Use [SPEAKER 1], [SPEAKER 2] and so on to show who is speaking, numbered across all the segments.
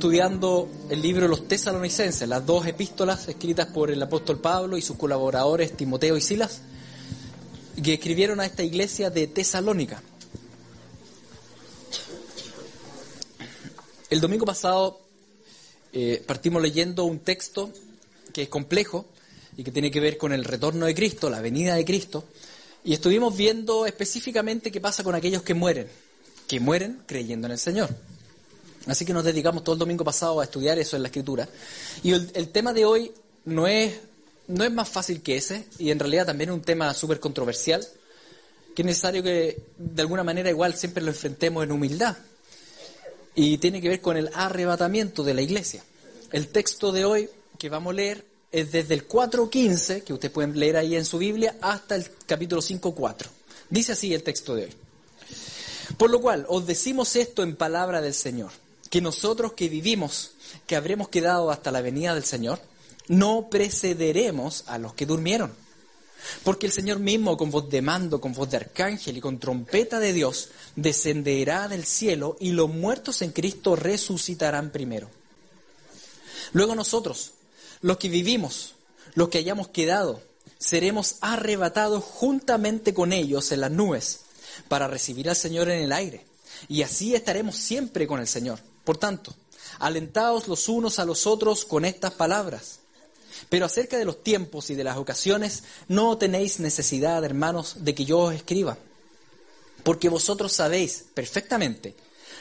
[SPEAKER 1] Estudiando el libro los tesalonicenses, las dos epístolas escritas por el apóstol Pablo y sus colaboradores Timoteo y Silas, que escribieron a esta iglesia de Tesalónica. El domingo pasado eh, partimos leyendo un texto que es complejo y que tiene que ver con el retorno de Cristo, la venida de Cristo, y estuvimos viendo específicamente qué pasa con aquellos que mueren, que mueren creyendo en el Señor. Así que nos dedicamos todo el domingo pasado a estudiar eso en la escritura. Y el, tema de hoy no es, no es más fácil que ese, y en realidad también es un tema súper controversial, que es necesario que de alguna manera igual siempre lo enfrentemos en humildad. Y tiene que ver con el arrebatamiento de la iglesia. El texto de hoy que vamos a leer es desde el 4.15, que ustedes pueden leer ahí en su Biblia, hasta el capítulo 5.4. Dice así el texto de hoy. Por lo cual, os decimos esto en palabra del Señor, que nosotros que vivimos, que habremos quedado hasta la venida del Señor, no precederemos a los que durmieron. Porque el Señor mismo, con voz de mando, con voz de arcángel y con trompeta de Dios, descenderá del cielo y los muertos en Cristo resucitarán primero. Luego nosotros, los que vivimos, los que hayamos quedado, seremos arrebatados juntamente con ellos en las nubes para recibir al Señor en el aire. Y así estaremos siempre con el Señor. Por tanto, alentaos los unos a los otros con estas palabras. Pero acerca de los tiempos y de las ocasiones, no tenéis necesidad, hermanos, de que yo os escriba. Porque vosotros sabéis perfectamente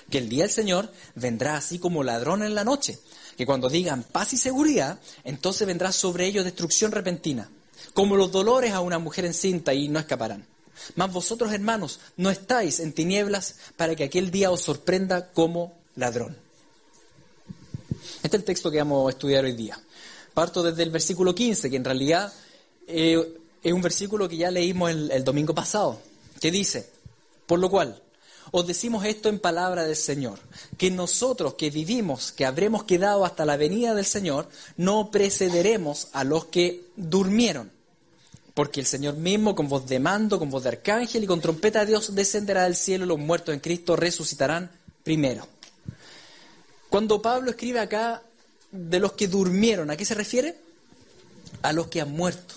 [SPEAKER 1] que el día del Señor vendrá así como ladrón en la noche que cuando digan paz y seguridad, entonces vendrá sobre ellos destrucción repentina, como los dolores a una mujer encinta y no escaparán. Mas vosotros, hermanos, no estáis en tinieblas para que aquel día os sorprenda como ladrón. Este es el texto que vamos a estudiar hoy día. Parto desde el versículo 15, que en realidad eh, es un versículo que ya leímos el, domingo pasado, que dice, por lo cual, os decimos esto en palabra del Señor, que nosotros que vivimos, que habremos quedado hasta la venida del Señor, no precederemos a los que durmieron. Porque el Señor mismo, con voz de mando, con voz de arcángel y con trompeta de Dios, descenderá del cielo y los muertos en Cristo resucitarán primero. Cuando Pablo escribe acá de los que durmieron, ¿a qué se refiere? A los que han muerto.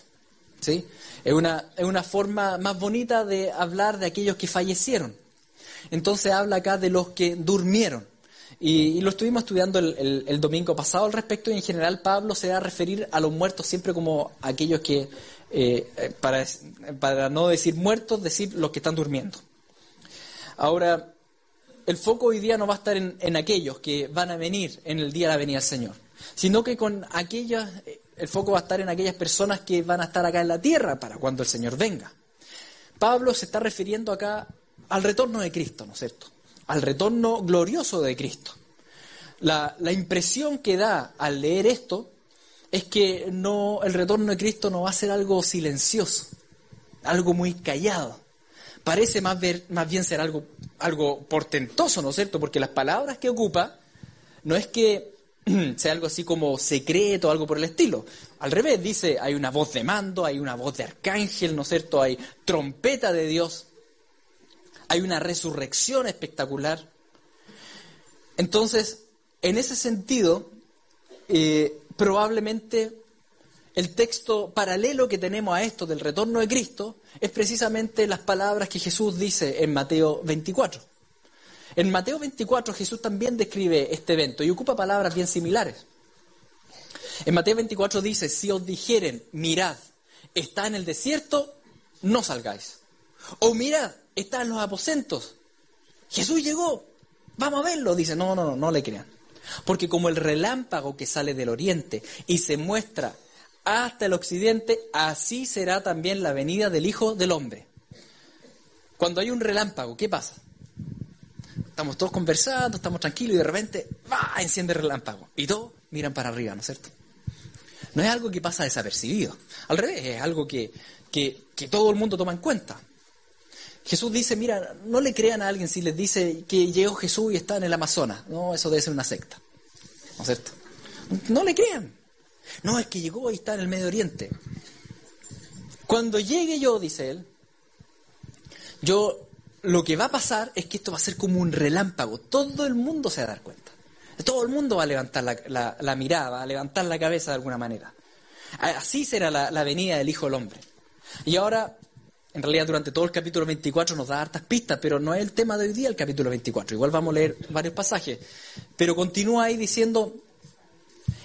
[SPEAKER 1] ¿sí? Es, una, es una forma más bonita de hablar de aquellos que fallecieron. Entonces habla acá de los que durmieron. Y, lo estuvimos estudiando el, el, domingo pasado al respecto y en general Pablo se va a referir a los muertos siempre como aquellos que, eh, para, para no decir muertos, decir los que están durmiendo. Ahora, el foco hoy día no va a estar en, en aquellos que van a venir en el día de la venida del Señor, sino que con aquellas, el foco va a estar en aquellas personas que van a estar acá en la tierra para cuando el Señor venga. Pablo se está refiriendo acá al retorno de Cristo, ¿no es cierto? Al retorno glorioso de Cristo. La, la, impresión que da al leer esto es que no, el retorno de Cristo no va a ser algo silencioso, algo muy callado. Parece más, ver, más bien ser algo, algo portentoso, ¿no es cierto? Porque las palabras que ocupa no es que sea algo así como secreto o algo por el estilo. Al revés, dice, hay una voz de mando, hay una voz de arcángel, ¿no es cierto? Hay trompeta de Dios hay una resurrección espectacular. Entonces, en ese sentido, eh, probablemente el texto paralelo que tenemos a esto del retorno de Cristo es precisamente las palabras que Jesús dice en Mateo 24. En Mateo 24 Jesús también describe este evento y ocupa palabras bien similares. En Mateo 24 dice, si os dijeren, mirad, está en el desierto, no salgáis. O mirad, está en los aposentos. Jesús llegó, vamos a verlo. Dice, no, no, no, no le crean. Porque como el relámpago que sale del oriente y se muestra hasta el occidente, así será también la venida del Hijo del Hombre. Cuando hay un relámpago, ¿qué pasa? Estamos todos conversando, estamos tranquilos y de repente, ¡va! enciende el relámpago. Y todos miran para arriba, ¿no es cierto? No es algo que pasa desapercibido. Al revés, es algo que, que, que todo el mundo toma en cuenta. Jesús dice, mira, no le crean a alguien si les dice que llegó Jesús y está en el Amazonas. No, eso debe ser una secta. ¿No es cierto? No le crean. No, es que llegó y está en el Medio Oriente. Cuando llegue yo, dice él, yo lo que va a pasar es que esto va a ser como un relámpago. Todo el mundo se va a dar cuenta. Todo el mundo va a levantar la, mirada, va a levantar la cabeza de alguna manera. Así será la, la venida del Hijo del Hombre. Y ahora, en realidad durante todo el capítulo 24 nos da hartas pistas, pero no es el tema de hoy día el capítulo 24. Igual vamos a leer varios pasajes. Pero continúa ahí diciendo,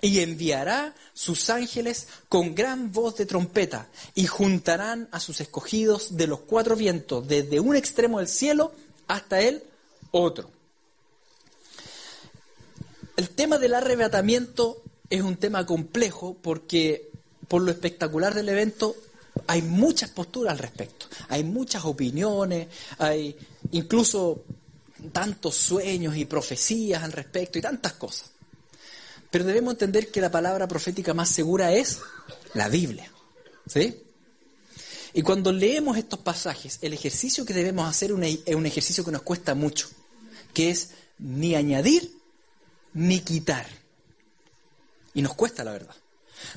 [SPEAKER 1] Y enviará sus ángeles con gran voz de trompeta, y juntarán a sus escogidos de los cuatro vientos, desde un extremo del cielo hasta el otro. El tema del arrebatamiento es un tema complejo porque por lo espectacular del evento hay muchas posturas al respecto, hay muchas opiniones, hay incluso tantos sueños y profecías al respecto y tantas cosas. Pero debemos entender que la palabra profética más segura es la Biblia. ¿Sí? Y cuando leemos estos pasajes, el ejercicio que debemos hacer es un ejercicio que nos cuesta mucho, que es ni añadir ni quitar. Y nos cuesta, la verdad.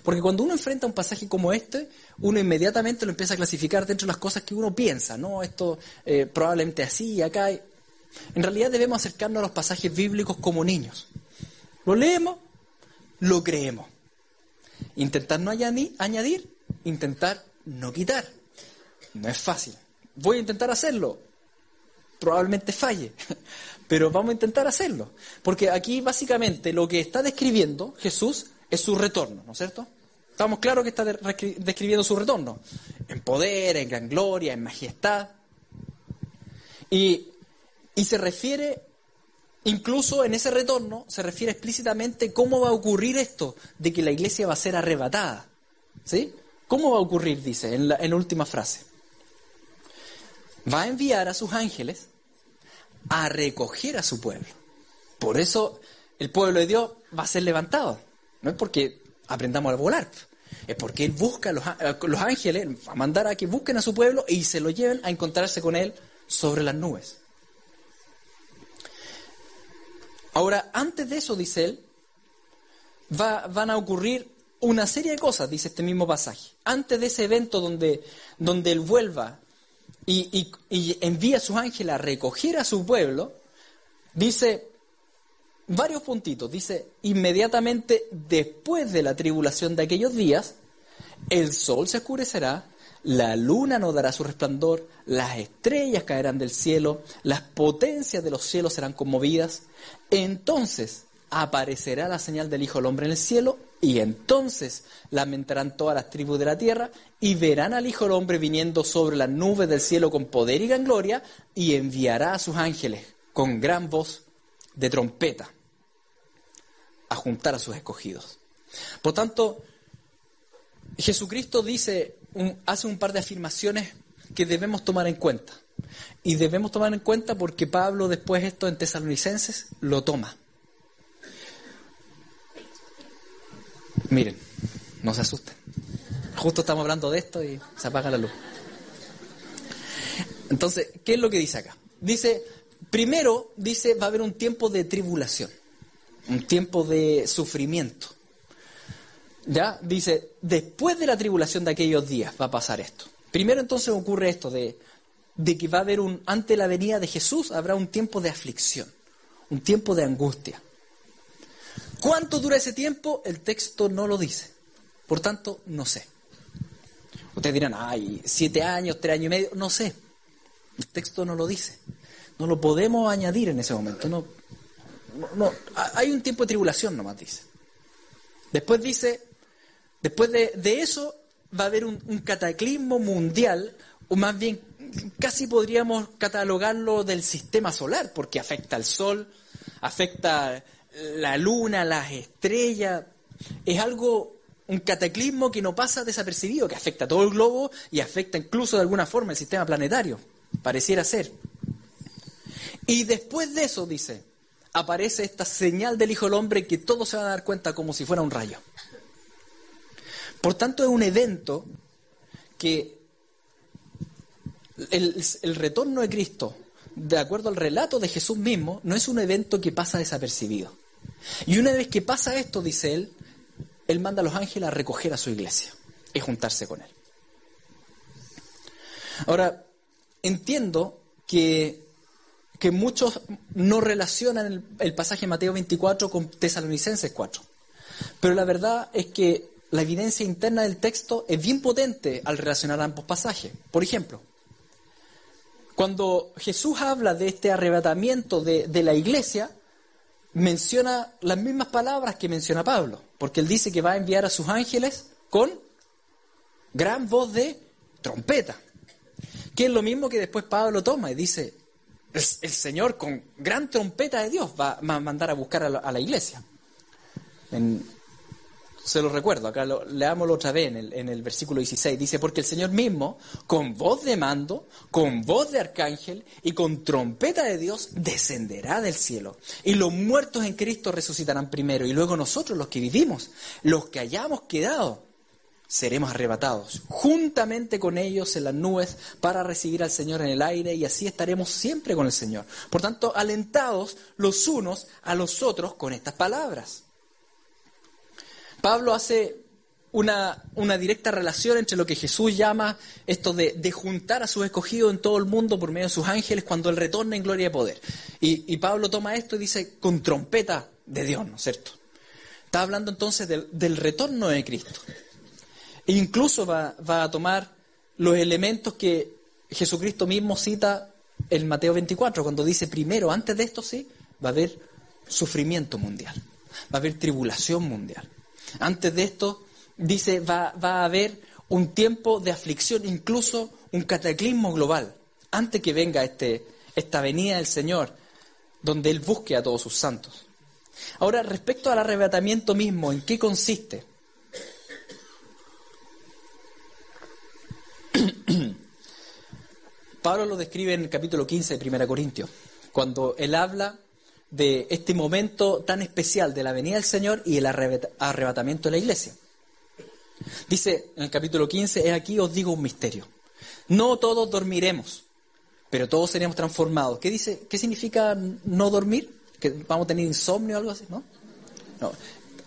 [SPEAKER 1] Porque cuando uno enfrenta un pasaje como este, uno inmediatamente lo empieza a clasificar dentro de las cosas que uno piensa, ¿no? Esto eh, probablemente así, acá. En realidad debemos acercarnos a los pasajes bíblicos como niños. Lo leemos, lo creemos. Intentar no añadir, intentar no quitar. No es fácil. Voy a intentar hacerlo. Probablemente falle pero vamos a intentar hacerlo. Porque aquí básicamente lo que está describiendo Jesús es su retorno, ¿no es cierto? Estamos claros que está describiendo su retorno, en poder, en gran gloria, en majestad. Y, y se refiere, incluso en ese retorno, se refiere explícitamente cómo va a ocurrir esto, de que la iglesia va a ser arrebatada. ¿Sí? ¿Cómo va a ocurrir? Dice en la, última frase. Va a enviar a sus ángeles a recoger a su pueblo. Por eso el pueblo de Dios va a ser levantado. No es porque aprendamos a volar, es porque Él busca a los, ángeles, a mandar a que busquen a su pueblo y se lo lleven a encontrarse con Él sobre las nubes. Ahora, antes de eso, dice Él, va, van a ocurrir una serie de cosas, dice este mismo pasaje. Antes de ese evento donde, donde Él vuelva y, envía a sus ángeles a recoger a su pueblo, dice varios puntitos. Dice, inmediatamente después de la tribulación de aquellos días, el sol se oscurecerá, la luna no dará su resplandor, las estrellas caerán del cielo, las potencias de los cielos serán conmovidas. Entonces aparecerá la señal del Hijo del Hombre en el cielo, y entonces lamentarán todas las tribus de la tierra, y verán al Hijo del Hombre viniendo sobre las nubes del cielo con poder y gran gloria, y enviará a sus ángeles con gran voz de trompeta a juntar a sus escogidos. Por tanto, Jesucristo dice, hace un par de afirmaciones que debemos tomar en cuenta. Y debemos tomar en cuenta porque Pablo después esto en Tesalonicenses lo toma. Miren, no se asusten. Justo estamos hablando de esto y se apaga la luz. Entonces, ¿qué es lo que dice acá? Dice, primero, dice, va a haber un tiempo de tribulación, un tiempo de sufrimiento. ¿Ya? Dice, después de la tribulación de aquellos días va a pasar esto. Primero entonces ocurre esto de, de que va a haber un, ante la venida de Jesús habrá un tiempo de aflicción, un tiempo de angustia. ¿Cuánto dura ese tiempo? El texto no lo dice. Por tanto, no sé. Ustedes dirán, ay, siete años, tres años y medio. No sé. El texto no lo dice. No lo podemos añadir en ese momento. No, no, hay un tiempo de tribulación nomás, dice. Después dice, después de, eso va a haber un, un, cataclismo mundial, o más bien casi podríamos catalogarlo del sistema solar, porque afecta al Sol, afecta la luna, las estrellas, es algo, un cataclismo que no pasa desapercibido, que afecta a todo el globo y afecta incluso de alguna forma el sistema planetario, pareciera ser. Y después de eso, dice, aparece esta señal del Hijo del Hombre que todos se van a dar cuenta como si fuera un rayo. Por tanto, es un evento que el, retorno de Cristo, de acuerdo al relato de Jesús mismo, no es un evento que pasa desapercibido. Y una vez que pasa esto, dice él, él manda a los ángeles a recoger a su iglesia y juntarse con él. Ahora, entiendo que, que muchos no relacionan el, el, pasaje de Mateo 24 con Tesalonicenses 4. Pero la verdad es que la evidencia interna del texto es bien potente al relacionar ambos pasajes. Por ejemplo, cuando Jesús habla de este arrebatamiento de, la iglesia, menciona las mismas palabras que menciona Pablo, porque él dice que va a enviar a sus ángeles con gran voz de trompeta, que es lo mismo que después Pablo toma y dice, el, Señor con gran trompeta de Dios va, a mandar a buscar a la, iglesia. Se lo recuerdo, acá lo, leámoslo otra vez en el, en el versículo 16. Dice, porque el Señor mismo, con voz de mando, con voz de arcángel y con trompeta de Dios, descenderá del cielo. Y los muertos en Cristo resucitarán primero. Y luego nosotros, los que vivimos, los que hayamos quedado, seremos arrebatados juntamente con ellos en las nubes para recibir al Señor en el aire y así estaremos siempre con el Señor. Por tanto, alentados los unos a los otros con estas palabras. Pablo hace una, directa relación entre lo que Jesús llama esto de, juntar a sus escogidos en todo el mundo por medio de sus ángeles cuando Él retorna en gloria y poder. Y, Pablo toma esto y dice con trompeta de Dios, ¿no es cierto? Está hablando entonces del, retorno de Cristo. E incluso va, va, a tomar los elementos que Jesucristo mismo cita en Mateo 24, cuando dice primero, antes de esto sí, va a haber sufrimiento mundial, va a haber tribulación mundial. Antes de esto, dice, va, a haber un tiempo de aflicción, incluso un cataclismo global, antes que venga este, esta venida del Señor, donde Él busque a todos sus santos. Ahora, respecto al arrebatamiento mismo, ¿en qué consiste? Pablo lo describe en el capítulo 15 de 1 Corintios, cuando él habla de este momento tan especial de la venida del Señor y el arrebatamiento de la iglesia. Dice en el capítulo 15, he aquí os digo un misterio. No todos dormiremos, pero todos seremos transformados. ¿Qué dice? ¿Qué significa no dormir? ¿Que vamos a tener insomnio o algo así? ¿No? no.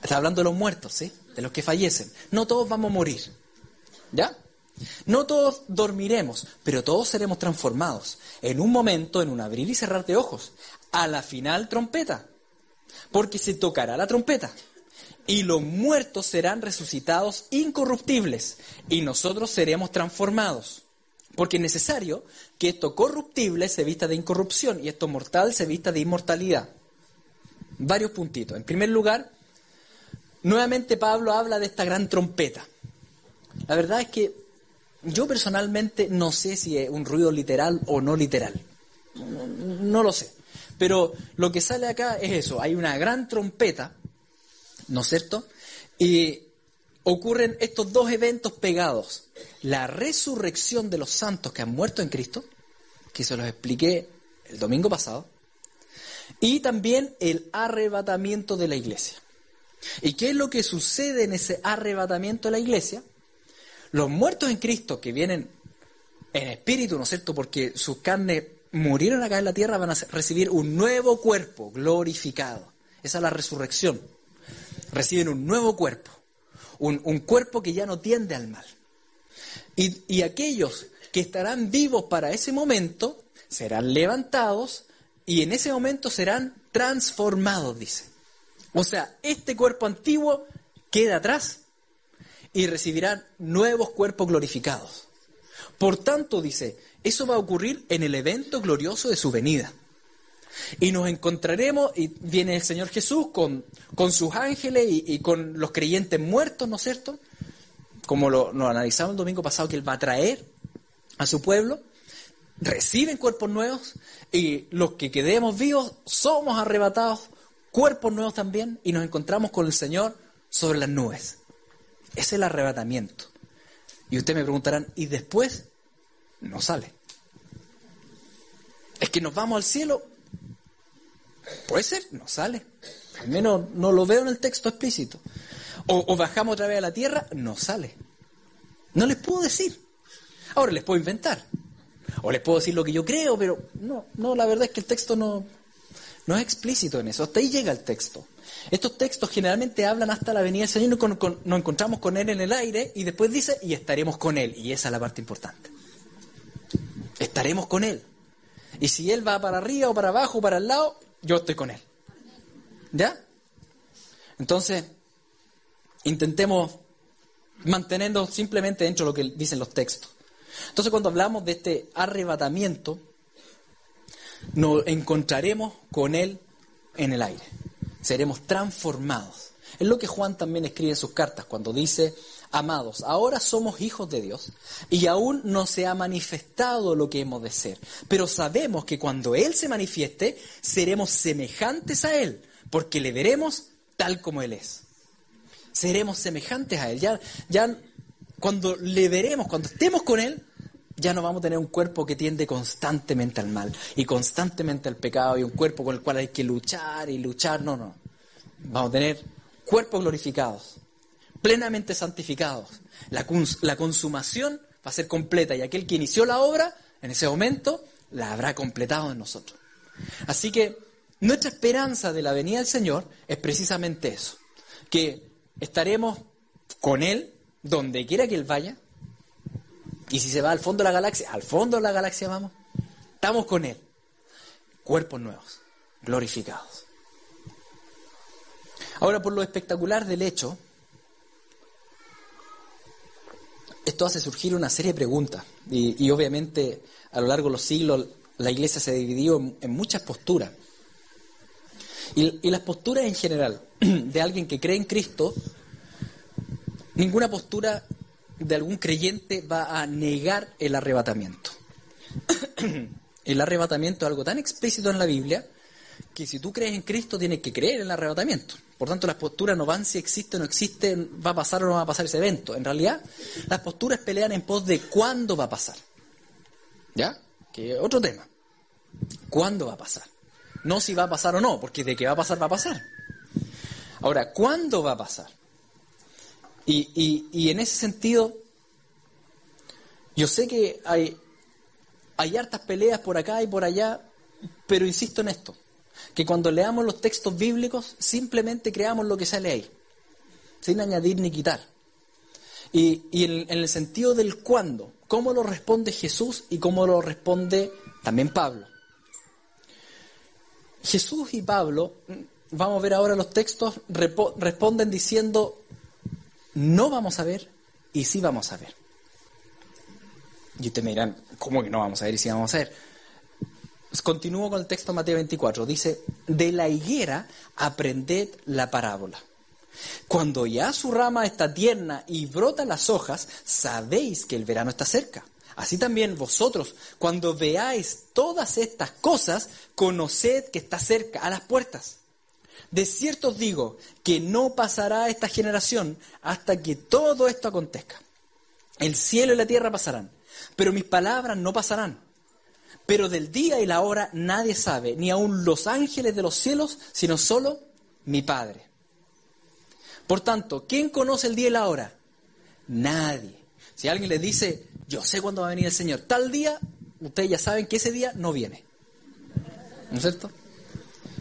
[SPEAKER 1] Está hablando de los muertos, ¿sí? De los que fallecen. No todos vamos a morir. ¿Ya? No todos dormiremos, pero todos seremos transformados en un momento, en un abrir y cerrar de ojos, a la final trompeta, porque se tocará la trompeta y los muertos serán resucitados incorruptibles y nosotros seremos transformados. Porque es necesario que esto corruptible se vista de incorrupción y esto mortal se vista de inmortalidad. Varios puntitos. En primer lugar, nuevamente Pablo habla de esta gran trompeta. La verdad es que yo personalmente no sé si es un ruido literal o no literal. No, no, lo sé. Pero lo que sale acá es eso. Hay una gran trompeta, ¿no es cierto? Y ocurren estos dos eventos pegados. La resurrección de los santos que han muerto en Cristo, que se los expliqué el domingo pasado, y también el arrebatamiento de la iglesia. ¿Y qué es lo que sucede en ese arrebatamiento de la iglesia? Los muertos en Cristo que vienen en espíritu, ¿no es cierto? Porque sus carnes murieron acá en la tierra, van a recibir un nuevo cuerpo glorificado. Esa es la resurrección. Reciben un nuevo cuerpo, un, un cuerpo que ya no tiende al mal. Y, y aquellos que estarán vivos para ese momento serán levantados y en ese momento serán transformados, dice. O sea, este cuerpo antiguo queda atrás y recibirán nuevos cuerpos glorificados. Por tanto, dice, eso va a ocurrir en el evento glorioso de su venida. Y nos encontraremos, y viene el Señor Jesús con, con sus ángeles y, y, con los creyentes muertos, ¿no es cierto? Como lo, lo analizamos el domingo pasado, que Él va a traer a su pueblo, reciben cuerpos nuevos y los que quedemos vivos somos arrebatados, cuerpos nuevos también, y nos encontramos con el Señor sobre las nubes. Es el arrebatamiento. Y ustedes me preguntarán, ¿y después? No sale. Es que nos vamos al cielo. Puede ser, no sale. Al menos no lo veo en el texto explícito. O, bajamos otra vez a la tierra, no sale. No les puedo decir. Ahora les puedo inventar. O les puedo decir lo que yo creo, pero no, no, la verdad es que el texto no, no es explícito en eso. Hasta ahí llega el texto. Estos textos generalmente hablan hasta la venida del Señor, y nos encontramos con Él en el aire y después dice, y estaremos con Él. Y esa es la parte importante. Estaremos con Él. Y si Él va para arriba o para abajo o para el lado, yo estoy con Él. ¿Ya? Entonces, intentemos mantenernos simplemente dentro de lo que dicen los textos. Entonces, cuando hablamos de este arrebatamiento, nos encontraremos con Él en el aire. Seremos transformados. Es lo que Juan también escribe en sus cartas cuando dice, amados, ahora somos hijos de Dios y aún no se ha manifestado lo que hemos de ser, pero sabemos que cuando Él se manifieste, seremos semejantes a Él, porque le veremos tal como Él es. Seremos semejantes a Él. Ya, ya cuando le veremos, cuando estemos con Él, ya no vamos a tener un cuerpo que tiende constantemente al mal y constantemente al pecado y un cuerpo con el cual hay que luchar y luchar. No, no. Vamos a tener cuerpos glorificados, plenamente santificados. La, consumación va a ser completa y aquel que inició la obra, en ese momento, la habrá completado en nosotros. Así que nuestra esperanza de la venida del Señor es precisamente eso, que estaremos con Él donde quiera que Él vaya, y si se va al fondo de la galaxia, al fondo de la galaxia vamos, estamos con Él, cuerpos nuevos, glorificados. Ahora, por lo espectacular del hecho, esto hace surgir una serie de preguntas, y, obviamente a lo largo de los siglos la iglesia se ha dividido en muchas posturas. Y, las posturas en general de alguien que cree en Cristo, ninguna postura de algún creyente va a negar el arrebatamiento. el arrebatamiento es algo tan explícito en la Biblia que si tú crees en Cristo tienes que creer en el arrebatamiento. Por tanto, las posturas no van si existe o no existe, va a pasar o no va a pasar ese evento. En realidad, las posturas pelean en pos de cuándo va a pasar. ¿Ya? Que otro tema. ¿Cuándo va a pasar? No si va a pasar o no, porque de que va a pasar, va a pasar. Ahora, ¿cuándo va a pasar? Y, y, en ese sentido, yo sé que hay, hay hartas peleas por acá y por allá, pero insisto en esto, que cuando leamos los textos bíblicos, simplemente creamos lo que sale ahí, sin añadir ni quitar. Y, y en, en el sentido del cuándo, cómo lo responde Jesús y cómo lo responde también Pablo. Jesús y Pablo, vamos a ver ahora los textos, responden diciendo, no vamos a ver y sí vamos a ver. Y ustedes me dirán, ¿cómo que no vamos a ver y sí vamos a ver? Pues continúo con el texto de Mateo 24. Dice, de la higuera aprended la parábola. Cuando ya su rama está tierna y brotan las hojas, sabéis que el verano está cerca. Así también vosotros, cuando veáis todas estas cosas, conoced que está cerca, a las puertas. De cierto os digo que no pasará esta generación hasta que todo esto acontezca. El cielo y la tierra pasarán, pero mis palabras no pasarán. Pero del día y la hora nadie sabe, ni aun los ángeles de los cielos, sino solo mi Padre. Por tanto, ¿quién conoce el día y la hora? Nadie. Si alguien le dice, yo sé cuándo va a venir el Señor. Tal día, ustedes ya saben que ese día no viene. ¿No es cierto?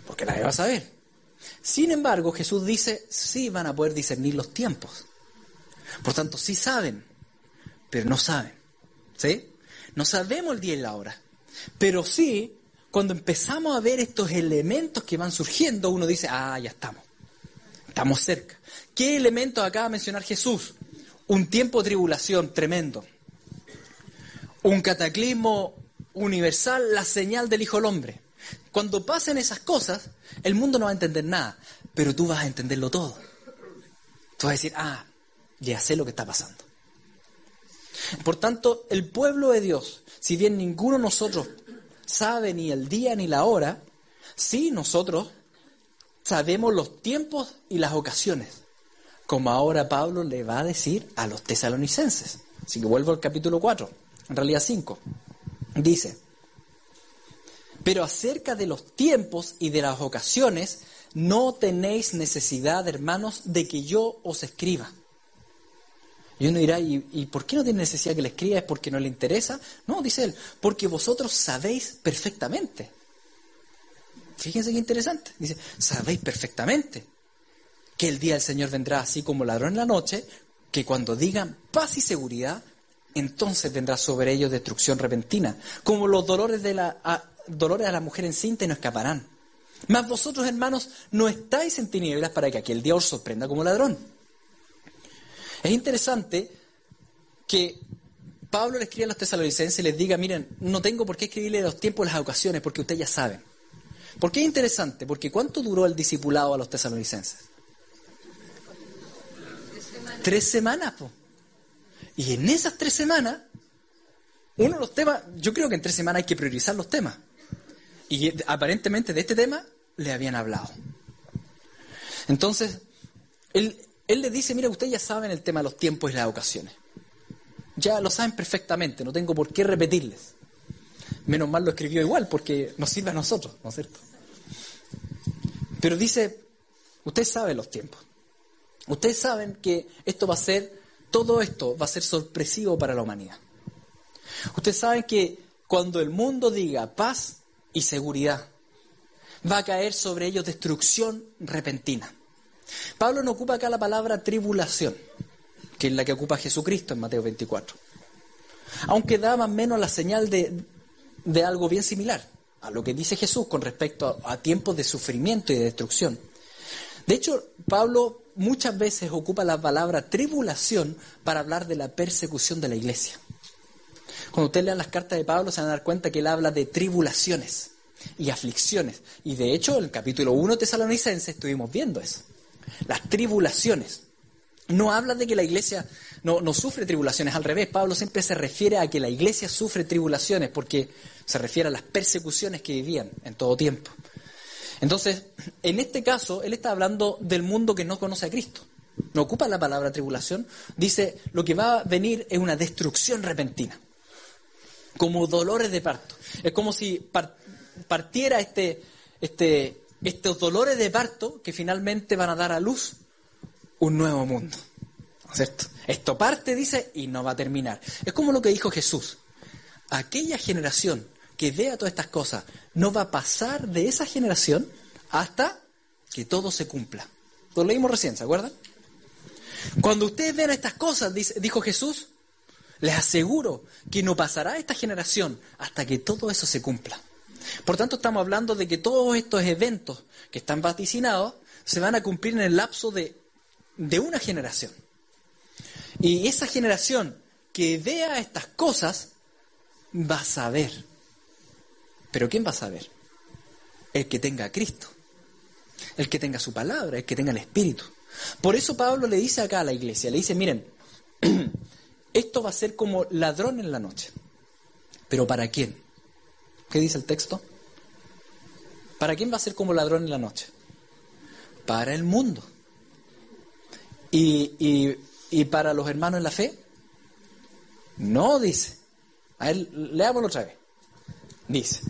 [SPEAKER 1] Porque nadie va a saber. Sin embargo, Jesús dice, sí van a poder discernir los tiempos. Por tanto, sí saben, pero no saben. ¿Sí? No sabemos el día y la hora. Pero sí, cuando empezamos a ver estos elementos que van surgiendo, uno dice, ah, ya estamos. Estamos cerca. ¿Qué elementos acaba de mencionar Jesús? Un tiempo de tribulación tremendo un cataclismo universal, la señal del Hijo del Hombre. Cuando pasen esas cosas, el mundo no va a entender nada, pero tú vas a entenderlo todo. Tú vas a decir, ah, ya sé lo que está pasando. Por tanto, el pueblo de Dios, si bien ninguno de nosotros sabe ni el día ni la hora, sí nosotros sabemos los tiempos y las ocasiones, como ahora Pablo le va a decir a los tesalonicenses. Así que vuelvo al capítulo 4 en realidad cinco. Dice, pero acerca de los tiempos y de las ocasiones, no tenéis necesidad, hermanos, de que yo os escriba. Y uno dirá, ¿y, ¿y, por qué no tiene necesidad que le escriba? ¿Es porque no le interesa? No, dice él, porque vosotros sabéis perfectamente. Fíjense qué interesante. Dice, sabéis perfectamente que el día del Señor vendrá así como ladrón en la noche, que cuando digan paz y seguridad, entonces vendrá sobre ellos destrucción repentina, como los dolores, de la, a, dolores a la mujer encinta y no escaparán. Mas vosotros, hermanos, no estáis en tinieblas para que aquel día os sorprenda como ladrón. Es interesante que Pablo le escribe a los tesalonicenses y les diga, miren, no tengo por qué escribirle los tiempos y las ocasiones, porque ustedes ya saben. ¿Por qué es interesante? Porque ¿cuánto duró el discipulado a los tesalonicenses? Tres semanas, po. Y en esas tres semanas, uno de los temas, yo creo que en tres semanas hay que priorizar los temas. Y aparentemente de este tema le habían hablado. Entonces, él, él le dice, mira, ustedes ya saben el tema de los tiempos y las ocasiones. Ya lo saben perfectamente, no tengo por qué repetirles. Menos mal lo escribió igual, porque nos sirve a nosotros, ¿no es cierto? Pero dice, ustedes saben los tiempos. Ustedes saben que esto va a ser, todo esto va a ser sorpresivo para la humanidad. Ustedes saben que cuando el mundo diga paz y seguridad, va a caer sobre ellos destrucción repentina. Pablo no ocupa acá la palabra tribulación, que es la que ocupa Jesucristo en Mateo 24. Aunque da más o menos la señal de, algo bien similar a lo que dice Jesús con respecto a, a tiempos de sufrimiento y de destrucción. De hecho, Pablo muchas veces ocupa la palabra tribulación para hablar de la persecución de la iglesia. Cuando ustedes lean las cartas de Pablo se van a dar cuenta que él habla de tribulaciones y aflicciones. Y de hecho, en el capítulo 1 de Tesalonicense estuvimos viendo eso. Las tribulaciones. No habla de que la iglesia no, sufre tribulaciones, al revés, Pablo siempre se refiere a que la iglesia sufre tribulaciones porque se refiere a las persecuciones que vivían en todo tiempo. Entonces, en este caso, él está hablando del mundo que no conoce a Cristo. No ocupa la palabra tribulación, dice lo que va a venir es una destrucción repentina, como dolores de parto. Es como si partiera este, este, estos dolores de parto que finalmente van a dar a luz un nuevo mundo. ¿Cierto? Esto parte, dice, y no va a terminar. Es como lo que dijo Jesús. Aquella generación que vea todas estas cosas no va a pasar de esa generación hasta que todo se cumpla. Lo leímos recién, ¿se acuerdan? Cuando ustedes vean estas cosas, dijo Jesús, les aseguro que no pasará esta generación hasta que todo eso se cumpla. Por tanto, estamos hablando de que todos estos eventos que están vaticinados se van a cumplir en el lapso de, de una generación. Y esa generación que vea estas cosas va a saber. Pero ¿quién va a saber? El que tenga a Cristo, el que tenga su palabra, el que tenga el Espíritu. Por eso Pablo le dice acá a la iglesia, le dice, miren, esto va a ser como ladrón en la noche. ¿Pero para quién? ¿Qué dice el texto? ¿Para quién va a ser como ladrón en la noche? Para el mundo. ¿Y, y, y para los hermanos en la fe? No, dice. A él, leámoslo otra vez. Dice,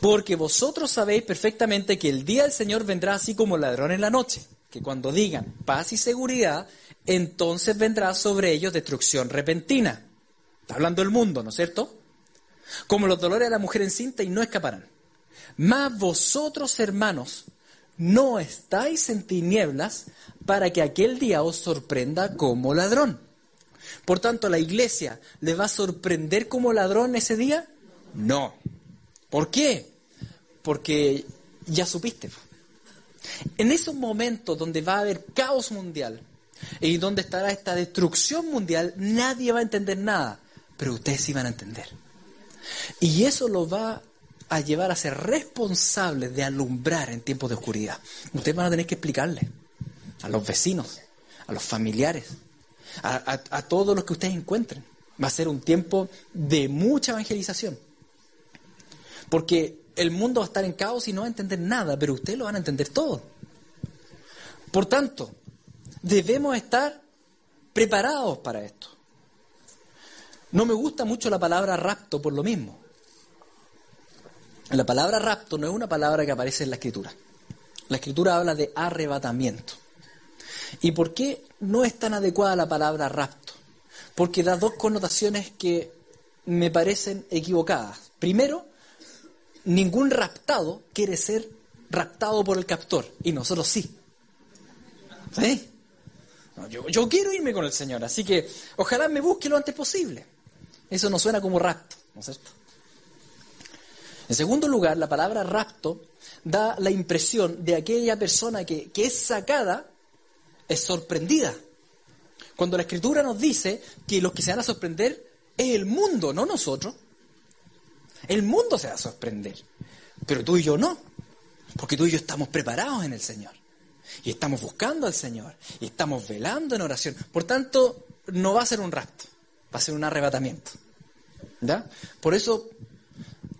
[SPEAKER 1] porque vosotros sabéis perfectamente que el día del Señor vendrá así como ladrón en la noche, que cuando digan paz y seguridad, entonces vendrá sobre ellos destrucción repentina. Está hablando el mundo, ¿no es cierto? Como los dolores de la mujer encinta y no escaparán. Mas vosotros, hermanos, no estáis en tinieblas para que aquel día os sorprenda como ladrón. Por tanto, ¿la iglesia le va a sorprender como ladrón ese día? No. ¿Por qué? Porque ya supiste. En esos momentos donde va a haber caos mundial y donde estará esta destrucción mundial, nadie va a entender nada, pero ustedes sí van a entender. Y eso lo va a llevar a ser responsables de alumbrar en tiempos de oscuridad. Ustedes van a tener que explicarle a los vecinos, a los familiares, a, a, a todos los que ustedes encuentren. Va a ser un tiempo de mucha evangelización. Porque el mundo va a estar en caos y no va a entender nada, pero ustedes lo van a entender todo. Por tanto, debemos estar preparados para esto. No me gusta mucho la palabra rapto por lo mismo. La palabra rapto no es una palabra que aparece en la escritura. La escritura habla de arrebatamiento. ¿Y por qué no es tan adecuada la palabra rapto? Porque da dos connotaciones que me parecen equivocadas. Primero, ningún raptado quiere ser raptado por el captor, y nosotros sí. ¿Sí? yo, yo, quiero irme con el Señor, así que ojalá me busque lo antes posible. Eso no suena como rapto, ¿no es cierto? En segundo lugar, la palabra rapto da la impresión de aquella persona que, que es sacada, es sorprendida. Cuando la escritura nos dice que los que se van a sorprender es el mundo, no nosotros. El mundo se va a sorprender, pero tú y yo no, porque tú y yo estamos preparados en el Señor. Y estamos buscando al Señor, y estamos velando en oración. Por tanto, no va a ser un rapto, va a ser un arrebatamiento. ¿Ya? Por eso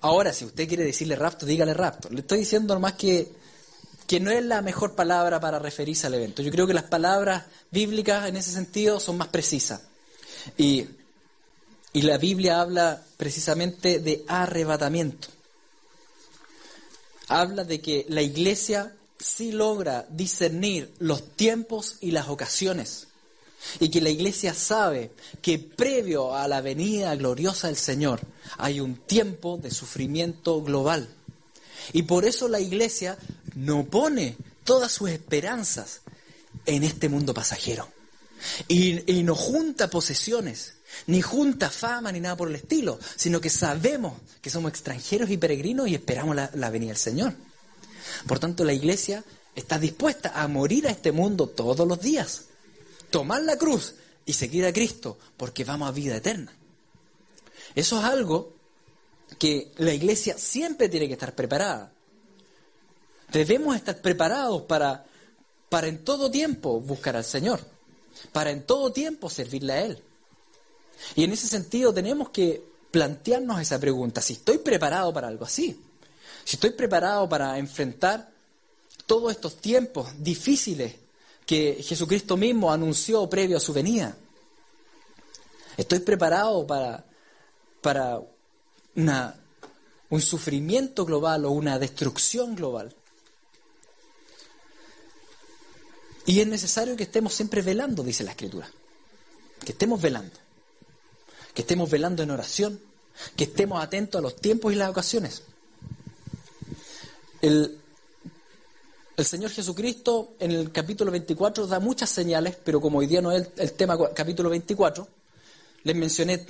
[SPEAKER 1] Ahora, si usted quiere decirle rapto, dígale rapto. Le estoy diciendo nomás que, que no es la mejor palabra para referirse al evento. Yo creo que las palabras bíblicas en ese sentido son más precisas. Y, y la Biblia habla precisamente de arrebatamiento. Habla de que la iglesia sí logra discernir los tiempos y las ocasiones y que la iglesia sabe que previo a la venida gloriosa del Señor hay un tiempo de sufrimiento global. Y por eso la iglesia no pone todas sus esperanzas en este mundo pasajero. Y, no junta posesiones, ni junta fama, ni nada por el estilo, sino que sabemos que somos extranjeros y peregrinos y esperamos la, venida del Señor. Por tanto, la iglesia está dispuesta a morir a este mundo todos los días tomar la cruz y seguir a Cristo, porque vamos a vida eterna. Eso es algo que la iglesia siempre tiene que estar preparada. Debemos estar preparados para, para en todo tiempo buscar al Señor, para en todo tiempo servirle a Él. Y en ese sentido tenemos que plantearnos esa pregunta, si estoy preparado para algo así, si estoy preparado para enfrentar todos estos tiempos difíciles que Jesucristo mismo anunció previo a su venida. Estoy preparado para, para una, un sufrimiento global o una destrucción global. Y es necesario que estemos siempre velando, dice la Escritura. Que estemos velando. Que estemos velando en oración. Que estemos atentos a los tiempos y las ocasiones. El, el Señor Jesucristo en el capítulo 24 da muchas señales, pero como hoy día no es el, tema capítulo 24, les mencioné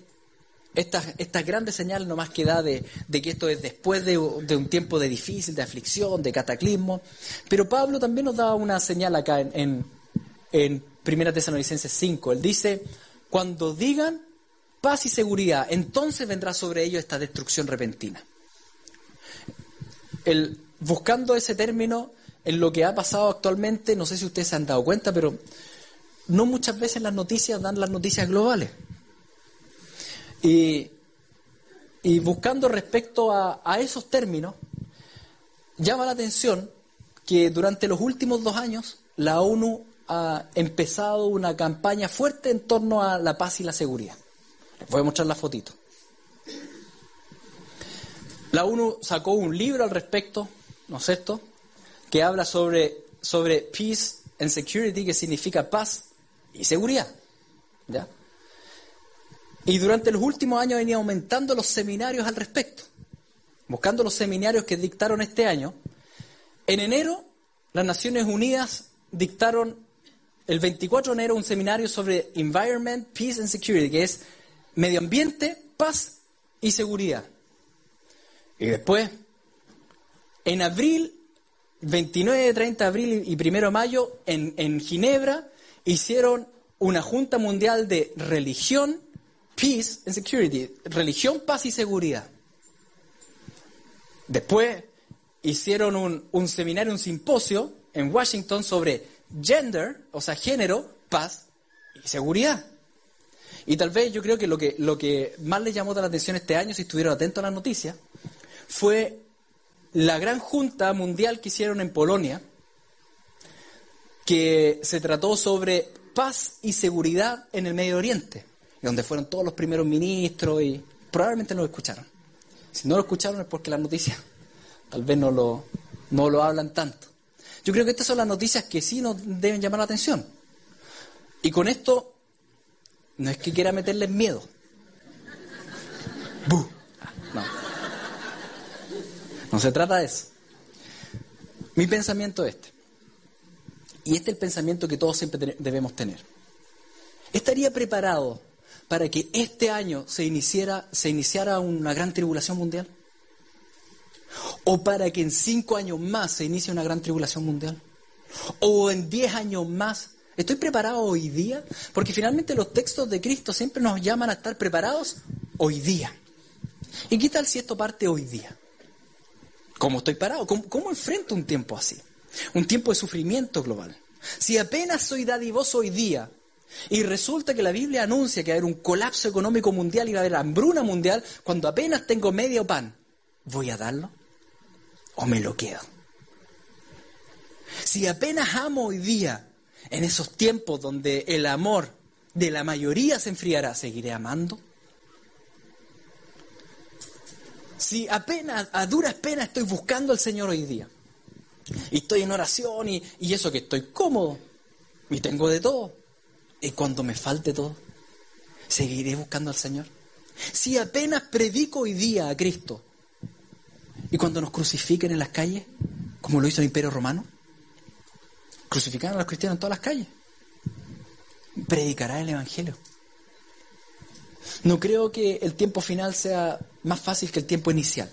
[SPEAKER 1] estas, estas grandes señales nomás que da de, que esto es después de, un tiempo de difícil, de aflicción, de cataclismo. Pero Pablo también nos da una señal acá en, en, en Primera Tesalonicenses 5. Él dice, cuando digan paz y seguridad, entonces vendrá sobre ellos esta destrucción repentina. El, buscando ese término, en lo que ha pasado actualmente, no sé si ustedes se han dado cuenta, pero no muchas veces las noticias dan las noticias globales. Y, buscando respecto a, esos términos, llama la atención que durante los últimos dos años la ONU ha empezado una campaña fuerte en torno a la paz y la seguridad. Les voy a mostrar la fotito. La ONU sacó un libro al respecto, ¿no es cierto?, que habla sobre, sobre peace and security, que significa paz y seguridad. ¿ya? Y durante los últimos años venía aumentando los seminarios al respecto, buscando los seminarios que dictaron este año. En enero, las Naciones Unidas dictaron el 24 de enero un seminario sobre Environment, Peace and Security, que es medio ambiente, paz y seguridad. Y después, en abril, 29, 30 de abril y 1 de mayo en, en Ginebra hicieron una Junta Mundial de Religión, Peace and Security, religión, paz y seguridad. Después hicieron un, un, seminario, un simposio en Washington sobre gender, o sea, género, paz y seguridad. Y tal vez yo creo que lo que, lo que más les llamó la atención este año, si estuvieron atentos a las noticias, fue la gran junta mundial que hicieron en Polonia, que se trató sobre paz y seguridad en el Medio Oriente, donde fueron todos los primeros ministros y probablemente no lo escucharon. Si no lo escucharon es porque las noticias tal vez no lo, no lo hablan tanto. Yo creo que estas son las noticias que sí nos deben llamar la atención. Y con esto, no es que quiera meterles miedo. ¡Bu! No. No se trata de eso. Mi pensamiento es este. Y este es el pensamiento que todos siempre debemos tener. ¿Estaría preparado para que este año se, iniciara, una gran tribulación mundial? ¿O para que en cinco años más se inicie una gran tribulación mundial? ¿O en diez años más? ¿Estoy preparado hoy día? Porque finalmente los textos de Cristo siempre nos llaman a estar preparados hoy día. ¿Y qué tal si esto parte hoy día? ¿Cómo estoy parado? ¿Cómo, enfrento un tiempo así? Un tiempo de sufrimiento global. Si apenas soy dadivoso hoy día y resulta que la Biblia anuncia que va a haber un colapso económico mundial y va a haber hambruna mundial, cuando apenas tengo medio pan, ¿voy a darlo? ¿O me lo quedo? Si apenas amo hoy día, en esos tiempos donde el amor de la mayoría se enfriará, ¿seguiré amando? Si apenas, a duras penas estoy buscando al Señor hoy día, y estoy en oración y, y eso que estoy cómodo, y tengo de todo, y cuando me falte todo, ¿seguiré buscando al Señor? Si apenas predico hoy día a Cristo, y cuando nos crucifiquen en las calles, como lo hizo el Imperio Romano, crucificaron a los cristianos en todas las calles, predicará el Evangelio. No creo que el tiempo final sea más fácil que el tiempo inicial.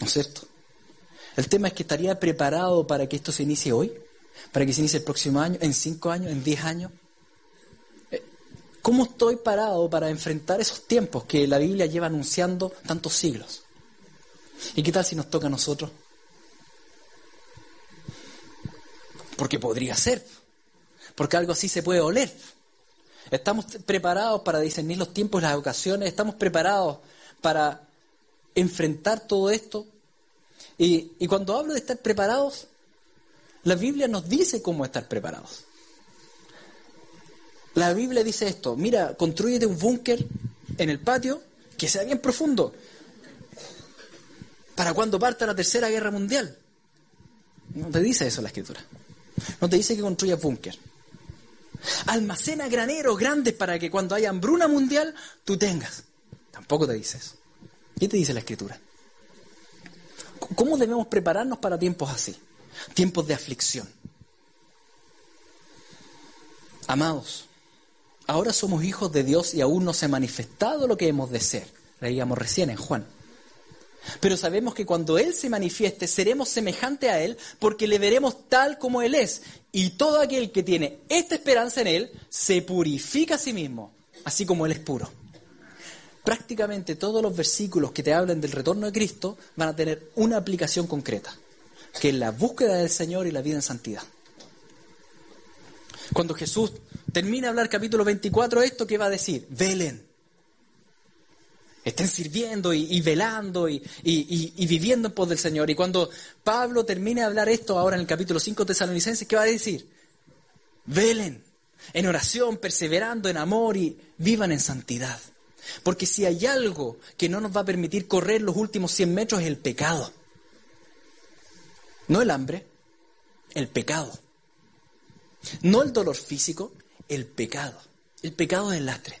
[SPEAKER 1] ¿No es cierto? El tema es que estaría preparado para que esto se inicie hoy, para que se inicie el próximo año, en cinco años, en diez años. Eh, ¿Cómo estoy parado para enfrentar esos tiempos que la Biblia lleva anunciando tantos siglos? ¿Y qué tal si nos toca a nosotros? Porque podría ser, porque algo así se puede oler. Estamos preparados para discernir los tiempos y las ocasiones, estamos preparados para enfrentar todo esto. Y, cuando hablo de estar preparados, la Biblia nos dice cómo estar preparados. La Biblia dice esto, mira, construyete un búnker en el patio que sea bien profundo para cuando parta la tercera guerra mundial. No te dice eso la escritura. No te dice que construyas búnker. Almacena graneros grandes para que cuando haya hambruna mundial tú tengas. Tampoco te dice eso. ¿Qué te dice la escritura? ¿Cómo debemos prepararnos para tiempos así? Tiempos de aflicción. Amados, ahora somos hijos de Dios y aún no se ha manifestado lo que hemos de ser. Leíamos recién en Juan. Pero sabemos que cuando Él se manifieste seremos semejante a Él porque le veremos tal como Él es. Y todo aquel que tiene esta esperanza en Él se purifica a sí mismo, así como Él es puro. Prácticamente todos los versículos que te hablan del retorno de Cristo van a tener una aplicación concreta, que es la búsqueda del Señor y la vida en santidad. Cuando Jesús termina de hablar capítulo 24 esto, ¿qué va a decir? Velen estén sirviendo y, velando y, viviendo en pos del Señor. Y cuando Pablo termine de hablar esto ahora en el capítulo 5 de Tesalonicenses, ¿qué va a decir? Velen en oración, perseverando en amor y vivan en santidad. Porque si hay algo que no nos va a permitir correr los últimos 100 metros es el pecado. No el hambre, el pecado. No el dolor físico, el pecado. El pecado es el lastre.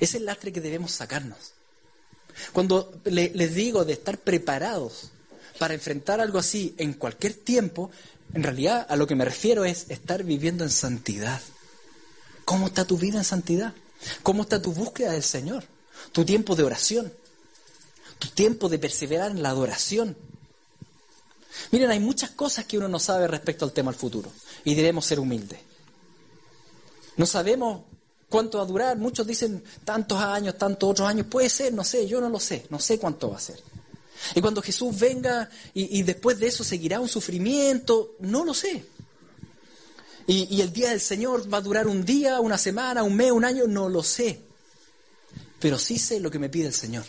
[SPEAKER 1] Es el lastre que debemos sacarnos. Cuando les digo de estar preparados para enfrentar algo así en cualquier tiempo, en realidad a lo que me refiero es estar viviendo en santidad. ¿Cómo está tu vida en santidad? ¿Cómo está tu búsqueda del Señor? Tu tiempo de oración. Tu tiempo de perseverar en la adoración. Miren, hay muchas cosas que uno no sabe respecto al tema del futuro y debemos ser humildes. No sabemos ¿Cuánto va a durar? Muchos dicen tantos años, tantos otros años. Puede ser, no sé, yo no lo sé, no sé cuánto va a ser. Y cuando Jesús venga y, después de eso seguirá un sufrimiento, no lo sé. Y, el día del Señor va a durar un día, una semana, un mes, un año, no lo sé. Pero sí sé lo que me pide el Señor.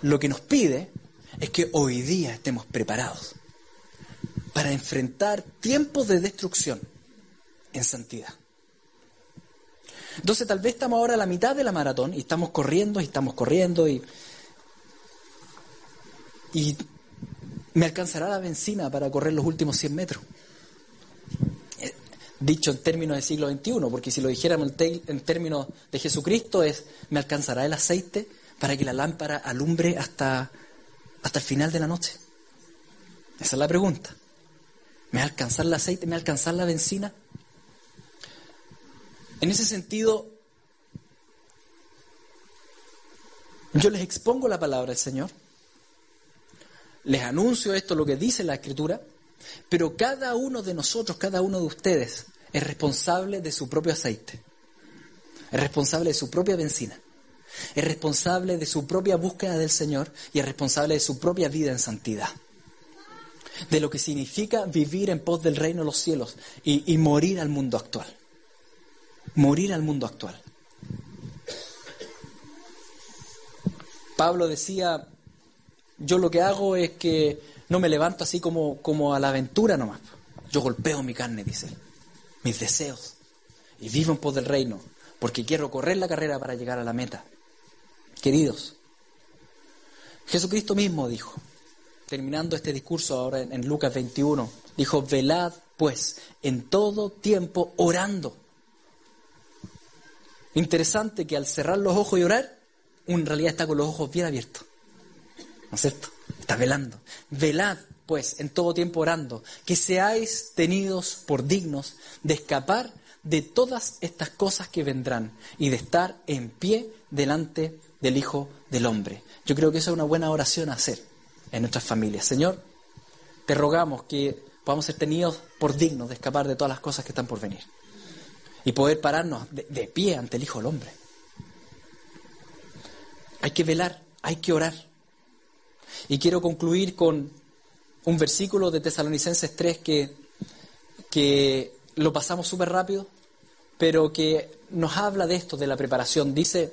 [SPEAKER 1] Lo que nos pide es que hoy día estemos preparados para enfrentar tiempos de destrucción en santidad. Entonces tal vez estamos ahora a la mitad de la maratón y estamos corriendo y estamos corriendo y, y me alcanzará la benzina para correr los últimos 100 metros. Eh, dicho en términos del siglo XXI, porque si lo dijéramos en términos de Jesucristo es, ¿me alcanzará el aceite para que la lámpara alumbre hasta, hasta el final de la noche? Esa es la pregunta. ¿Me va a alcanzar el aceite? ¿Me va a alcanzar la benzina? En ese sentido, yo les expongo la palabra del Señor, les anuncio esto, lo que dice la Escritura, pero cada uno de nosotros, cada uno de ustedes, es responsable de su propio aceite, es responsable de su propia benzina, es responsable de su propia búsqueda del Señor y es responsable de su propia vida en santidad de lo que significa vivir en pos del reino de los cielos y, morir al mundo actual. Morir al mundo actual. Pablo decía, yo lo que hago es que no me levanto así como, como a la aventura nomás. Yo golpeo mi carne, dice él, mis deseos, y vivo en pos del reino, porque quiero correr la carrera para llegar a la meta. Queridos, Jesucristo mismo dijo, terminando este discurso ahora en, Lucas 21, dijo, velad pues en todo tiempo orando. Interesante que al cerrar los ojos y orar, uno en realidad está con los ojos bien abiertos. ¿No es cierto? Está velando. Velad pues en todo tiempo orando, que seáis tenidos por dignos de escapar de todas estas cosas que vendrán y de estar en pie delante del Hijo del Hombre. Yo creo que esa es una buena oración a hacer en nuestras familias. Señor, te rogamos que podamos ser tenidos por dignos de escapar de todas las cosas que están por venir y poder pararnos de, pie ante el Hijo del Hombre. Hay que velar, hay que orar. Y quiero concluir con un versículo de Tesalonicenses 3 que, que lo pasamos súper rápido, pero que nos habla de esto, de la preparación. Dice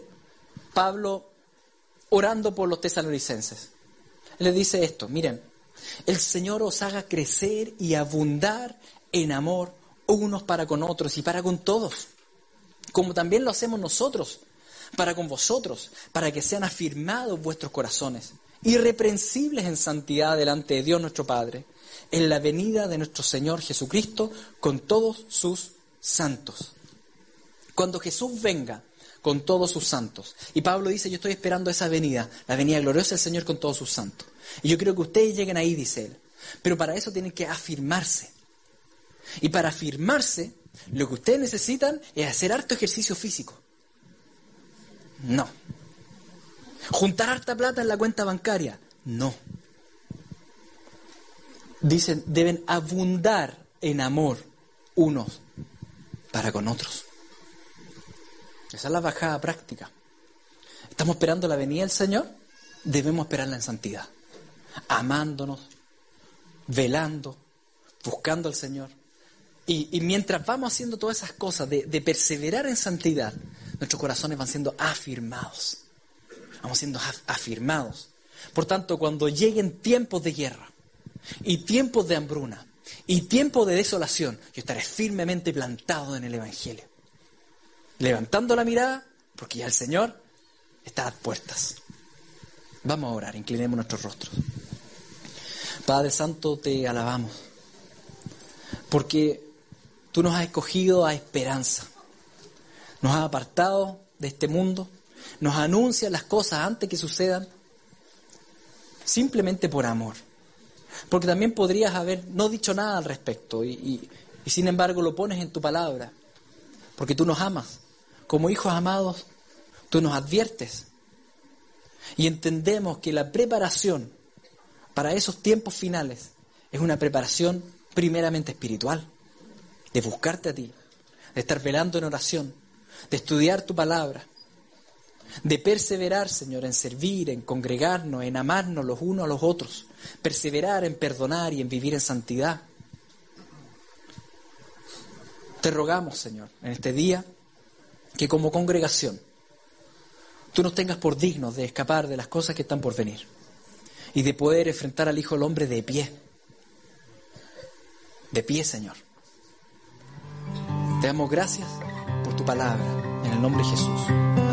[SPEAKER 1] Pablo orando por los tesalonicenses le dice esto, miren, el Señor os haga crecer y abundar en amor unos para con otros y para con todos, como también lo hacemos nosotros, para con vosotros, para que sean afirmados vuestros corazones, irreprensibles en santidad delante de Dios nuestro Padre, en la venida de nuestro Señor Jesucristo con todos sus santos. Cuando Jesús venga, con todos sus santos. Y Pablo dice, yo estoy esperando esa venida, la venida gloriosa del Señor con todos sus santos. Y yo creo que ustedes lleguen ahí, dice él. Pero para eso tienen que afirmarse. Y para afirmarse, lo que ustedes necesitan es hacer harto ejercicio físico. No. Juntar harta plata en la cuenta bancaria. No. Dicen, deben abundar en amor unos para con otros. Esa es la bajada práctica. ¿Estamos esperando la venida del Señor? Debemos esperarla en santidad, amándonos, velando, buscando al Señor. Y, mientras vamos haciendo todas esas cosas de, perseverar en santidad, nuestros corazones van siendo afirmados. Vamos siendo afirmados. Por tanto, cuando lleguen tiempos de guerra y tiempos de hambruna y tiempos de desolación, yo estaré firmemente plantado en el Evangelio levantando la mirada, porque ya el Señor está a puertas. Vamos a orar, inclinemos nuestros rostros. Padre Santo, te alabamos, porque tú nos has escogido a esperanza, nos has apartado de este mundo, nos anuncias las cosas antes que sucedan, simplemente por amor. Porque también podrías haber no dicho nada al respecto y, y sin embargo lo pones en tu palabra, porque tú nos amas. Como hijos amados, tú nos adviertes. Y entendemos que la preparación para esos tiempos finales es una preparación primeramente espiritual, de buscarte a ti, de estar velando en oración, de estudiar tu palabra, de perseverar, Señor, en servir, en congregarnos, en amarnos los unos a los otros, perseverar en perdonar y en vivir en santidad. Te rogamos, Señor, en este día, que como congregación tú nos tengas por dignos de escapar de las cosas que están por venir y de poder enfrentar al Hijo del Hombre de pie. De pie, Señor. Te damos gracias por tu palabra, en el nombre de Jesús.